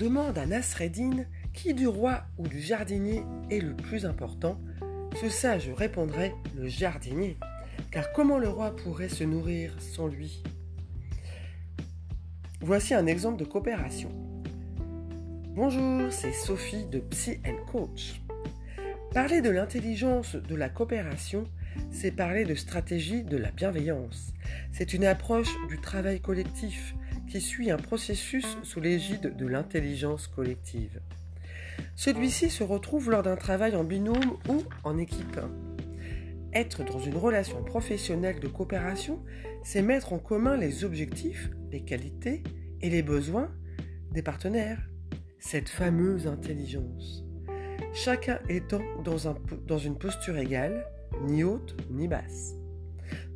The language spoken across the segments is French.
demande à Nasreddin qui du roi ou du jardinier est le plus important, ce sage répondrait le jardinier, car comment le roi pourrait se nourrir sans lui? Voici un exemple de coopération. Bonjour, c'est Sophie de Psy Coach. Parler de l'intelligence de la coopération, c'est parler de stratégie de la bienveillance. C'est une approche du travail collectif qui suit un processus sous l'égide de l'intelligence collective. Celui-ci se retrouve lors d'un travail en binôme ou en équipe. Être dans une relation professionnelle de coopération, c'est mettre en commun les objectifs, les qualités et les besoins des partenaires. Cette fameuse intelligence. Chacun étant dans, dans une posture égale, ni haute ni basse.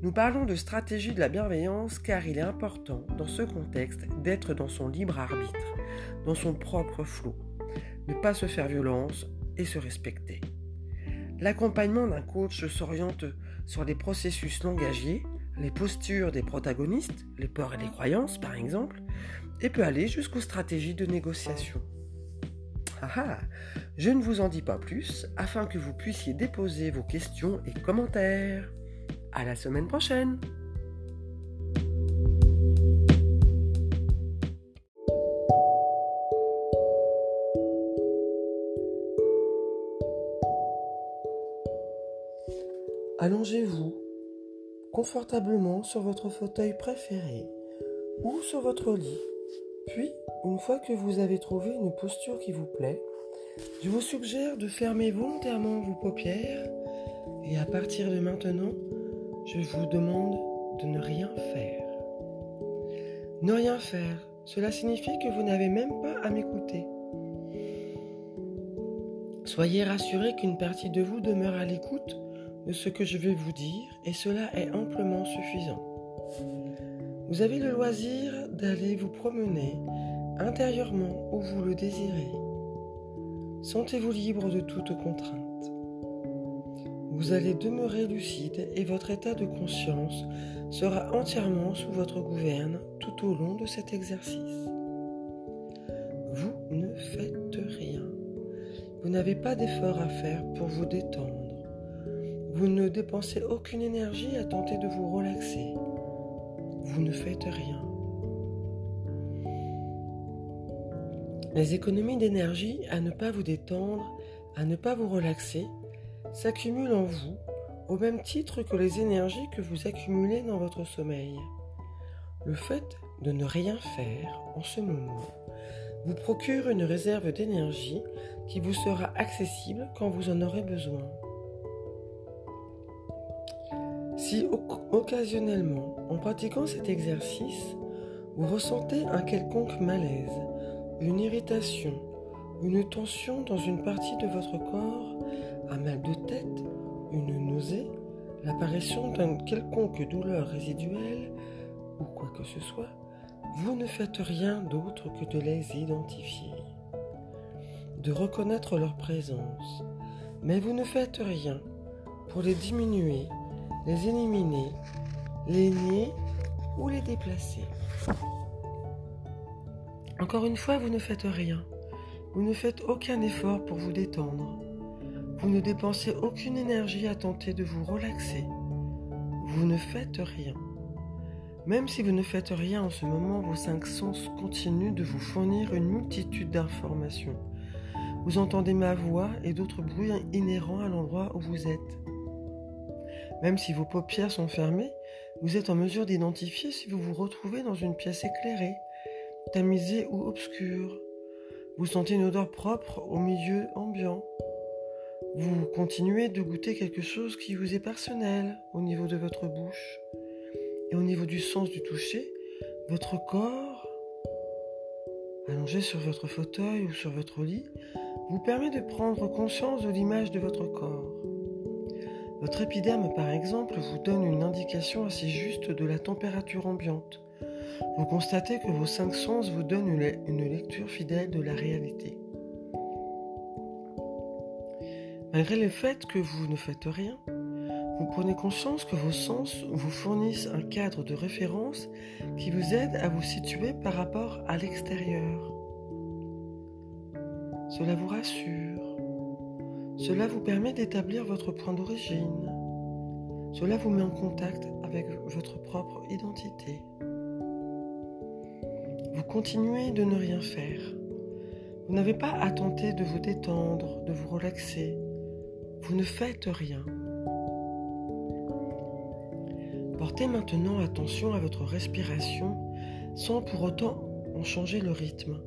Nous parlons de stratégie de la bienveillance car il est important dans ce contexte d'être dans son libre arbitre, dans son propre flot, ne pas se faire violence et se respecter. L'accompagnement d'un coach s'oriente sur les processus langagiers, les postures des protagonistes, les peurs et les croyances par exemple, et peut aller jusqu'aux stratégies de négociation. Ah ah, je ne vous en dis pas plus afin que vous puissiez déposer vos questions et commentaires. À la semaine prochaine Allongez-vous confortablement sur votre fauteuil préféré ou sur votre lit. Puis, une fois que vous avez trouvé une posture qui vous plaît, je vous suggère de fermer volontairement vos paupières et à partir de maintenant, je vous demande de ne rien faire. Ne rien faire, cela signifie que vous n'avez même pas à m'écouter. Soyez rassuré qu'une partie de vous demeure à l'écoute de ce que je vais vous dire et cela est amplement suffisant. Vous avez le loisir d'aller vous promener intérieurement où vous le désirez. Sentez-vous libre de toute contrainte. Vous allez demeurer lucide et votre état de conscience sera entièrement sous votre gouverne tout au long de cet exercice. Vous ne faites rien. Vous n'avez pas d'effort à faire pour vous détendre. Vous ne dépensez aucune énergie à tenter de vous relaxer. Vous ne faites rien. Les économies d'énergie à ne pas vous détendre, à ne pas vous relaxer, s'accumulent en vous au même titre que les énergies que vous accumulez dans votre sommeil. Le fait de ne rien faire en ce moment vous procure une réserve d'énergie qui vous sera accessible quand vous en aurez besoin. Si occasionnellement, en pratiquant cet exercice, vous ressentez un quelconque malaise, une irritation, une tension dans une partie de votre corps, un mal de tête, une nausée, l'apparition d'une quelconque douleur résiduelle ou quoi que ce soit, vous ne faites rien d'autre que de les identifier, de reconnaître leur présence, mais vous ne faites rien pour les diminuer, les éliminer, les nier ou les déplacer. Encore une fois, vous ne faites rien. Vous ne faites aucun effort pour vous détendre. Vous ne dépensez aucune énergie à tenter de vous relaxer. Vous ne faites rien. Même si vous ne faites rien en ce moment, vos cinq sens continuent de vous fournir une multitude d'informations. Vous entendez ma voix et d'autres bruits inhérents à l'endroit où vous êtes. Même si vos paupières sont fermées, vous êtes en mesure d'identifier si vous vous retrouvez dans une pièce éclairée, tamisée ou obscure. Vous sentez une odeur propre au milieu ambiant. Vous continuez de goûter quelque chose qui vous est personnel au niveau de votre bouche. Et au niveau du sens du toucher, votre corps, allongé sur votre fauteuil ou sur votre lit, vous permet de prendre conscience de l'image de votre corps. Votre épiderme, par exemple, vous donne une indication assez juste de la température ambiante. Vous constatez que vos cinq sens vous donnent une lecture fidèle de la réalité. Malgré le fait que vous ne faites rien, vous prenez conscience que vos sens vous fournissent un cadre de référence qui vous aide à vous situer par rapport à l'extérieur. Cela vous rassure. Cela vous permet d'établir votre point d'origine. Cela vous met en contact avec votre propre identité. Vous continuez de ne rien faire. Vous n'avez pas à tenter de vous détendre, de vous relaxer. Vous ne faites rien. Portez maintenant attention à votre respiration sans pour autant en changer le rythme.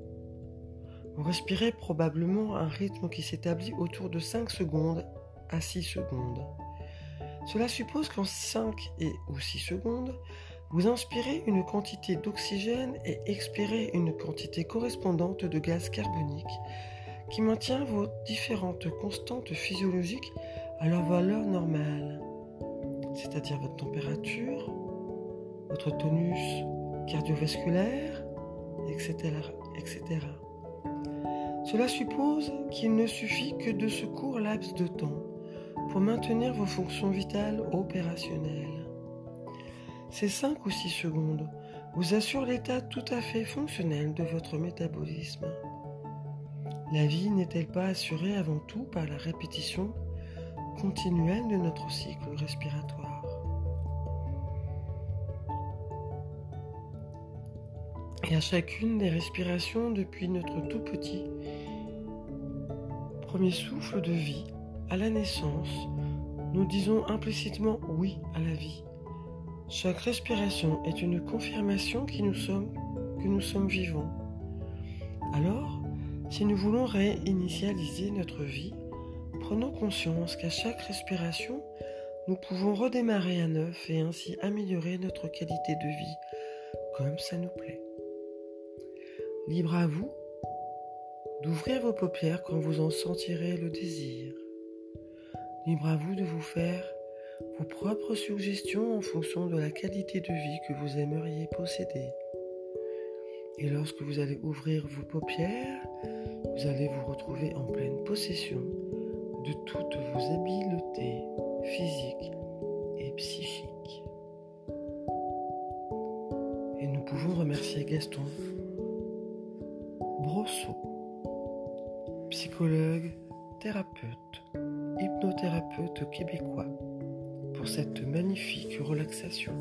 Vous respirez probablement un rythme qui s'établit autour de 5 secondes à 6 secondes. Cela suppose qu'en 5 et ou 6 secondes, vous inspirez une quantité d'oxygène et expirez une quantité correspondante de gaz carbonique qui maintient vos différentes constantes physiologiques à leur valeur normale, c'est-à-dire votre température, votre tonus cardiovasculaire, etc. etc. Cela suppose qu'il ne suffit que de ce court laps de temps pour maintenir vos fonctions vitales opérationnelles. Ces 5 ou 6 secondes vous assurent l'état tout à fait fonctionnel de votre métabolisme. La vie n'est-elle pas assurée avant tout par la répétition continuelle de notre cycle respiratoire? Et à chacune des respirations depuis notre tout petit premier souffle de vie à la naissance, nous disons implicitement oui à la vie. Chaque respiration est une confirmation que nous sommes, que nous sommes vivants. Alors, si nous voulons réinitialiser notre vie, prenons conscience qu'à chaque respiration, nous pouvons redémarrer à neuf et ainsi améliorer notre qualité de vie comme ça nous plaît. Libre à vous d'ouvrir vos paupières quand vous en sentirez le désir. Libre à vous de vous faire vos propres suggestions en fonction de la qualité de vie que vous aimeriez posséder. Et lorsque vous allez ouvrir vos paupières, vous allez vous retrouver en pleine possession de toutes vos habiletés physiques et psychiques. Et nous pouvons remercier Gaston Brosseau, psychologue, thérapeute, hypnothérapeute québécois, pour cette magnifique relaxation.